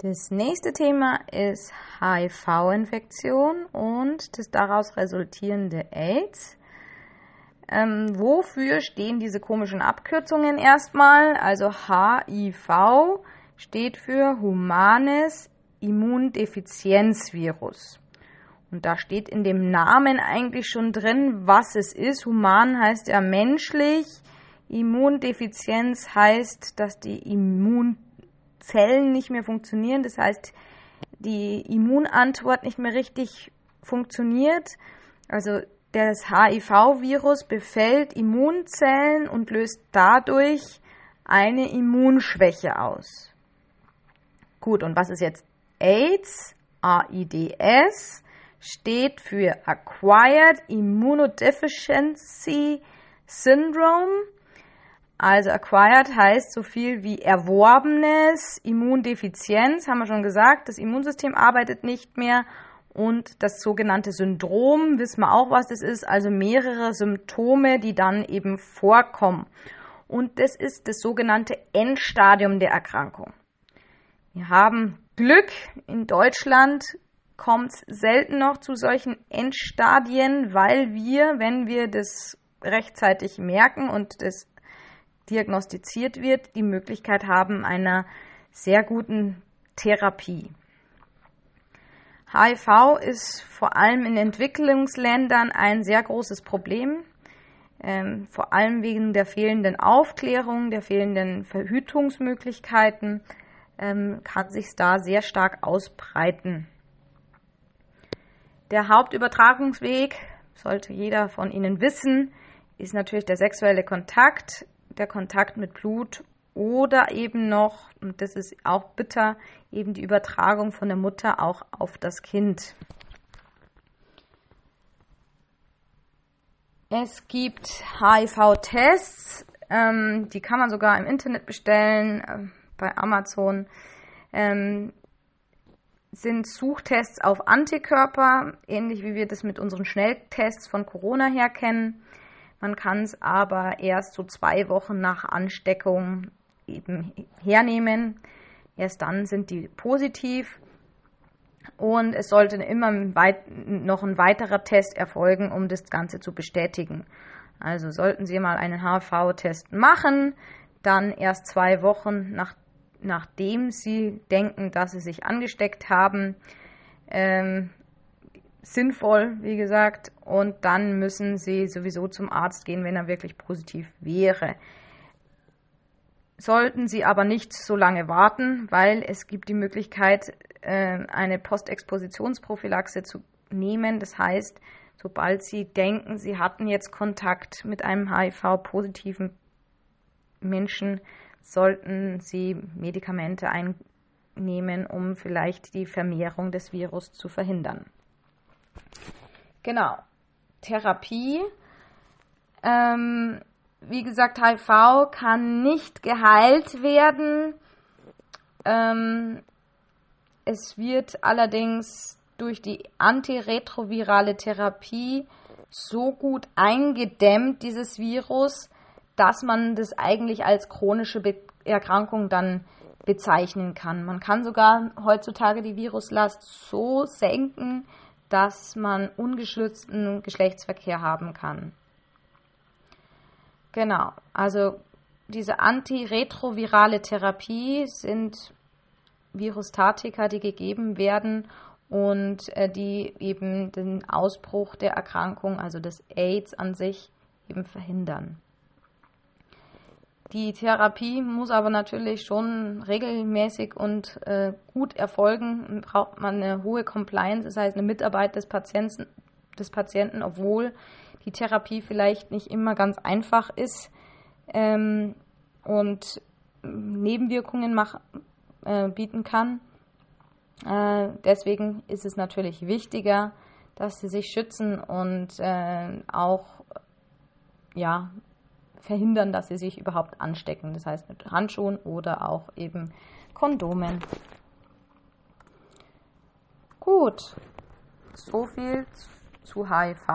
Das nächste Thema ist HIV-Infektion und das daraus resultierende AIDS. Ähm, wofür stehen diese komischen Abkürzungen erstmal? Also HIV steht für Humanes Immundefizienzvirus. Und da steht in dem Namen eigentlich schon drin, was es ist. Human heißt ja menschlich. Immundefizienz heißt, dass die Immun Zellen nicht mehr funktionieren. Das heißt, die Immunantwort nicht mehr richtig funktioniert. Also das HIV-Virus befällt Immunzellen und löst dadurch eine Immunschwäche aus. Gut, und was ist jetzt AIDS? AIDS steht für Acquired Immunodeficiency Syndrome. Also acquired heißt so viel wie erworbenes, Immundefizienz, haben wir schon gesagt, das Immunsystem arbeitet nicht mehr und das sogenannte Syndrom, wissen wir auch, was das ist, also mehrere Symptome, die dann eben vorkommen. Und das ist das sogenannte Endstadium der Erkrankung. Wir haben Glück, in Deutschland kommt es selten noch zu solchen Endstadien, weil wir, wenn wir das rechtzeitig merken und das diagnostiziert wird, die Möglichkeit haben einer sehr guten Therapie. HIV ist vor allem in Entwicklungsländern ein sehr großes Problem, ähm, vor allem wegen der fehlenden Aufklärung, der fehlenden Verhütungsmöglichkeiten ähm, kann sich da sehr stark ausbreiten. Der Hauptübertragungsweg, sollte jeder von Ihnen wissen, ist natürlich der sexuelle Kontakt der Kontakt mit Blut oder eben noch, und das ist auch bitter, eben die Übertragung von der Mutter auch auf das Kind. Es gibt HIV-Tests, ähm, die kann man sogar im Internet bestellen, äh, bei Amazon. Ähm, sind Suchtests auf Antikörper, ähnlich wie wir das mit unseren Schnelltests von Corona her kennen. Man kann es aber erst so zwei Wochen nach Ansteckung eben hernehmen. Erst dann sind die positiv. Und es sollte immer noch ein weiterer Test erfolgen, um das Ganze zu bestätigen. Also sollten Sie mal einen HIV-Test machen, dann erst zwei Wochen nach, nachdem Sie denken, dass Sie sich angesteckt haben, ähm, sinnvoll, wie gesagt, und dann müssen sie sowieso zum Arzt gehen, wenn er wirklich positiv wäre. Sollten Sie aber nicht so lange warten, weil es gibt die Möglichkeit, äh, eine Postexpositionsprophylaxe zu nehmen. Das heißt, sobald Sie denken, Sie hatten jetzt Kontakt mit einem HIV-positiven Menschen, sollten Sie Medikamente einnehmen, um vielleicht die Vermehrung des Virus zu verhindern. Genau. Therapie. Ähm, wie gesagt, HIV kann nicht geheilt werden. Ähm, es wird allerdings durch die antiretrovirale Therapie so gut eingedämmt, dieses Virus, dass man das eigentlich als chronische Be Erkrankung dann bezeichnen kann. Man kann sogar heutzutage die Viruslast so senken, dass man ungeschützten Geschlechtsverkehr haben kann. Genau, also diese antiretrovirale Therapie sind Virustatika, die gegeben werden und äh, die eben den Ausbruch der Erkrankung, also des AIDS an sich, eben verhindern. Die Therapie muss aber natürlich schon regelmäßig und äh, gut erfolgen. Braucht man eine hohe Compliance, das heißt eine Mitarbeit des Patienten, des Patienten obwohl die Therapie vielleicht nicht immer ganz einfach ist ähm, und Nebenwirkungen mach, äh, bieten kann. Äh, deswegen ist es natürlich wichtiger, dass sie sich schützen und äh, auch ja, verhindern, dass sie sich überhaupt anstecken. Das heißt mit Handschuhen oder auch eben Kondomen. Gut, so viel zu HIV.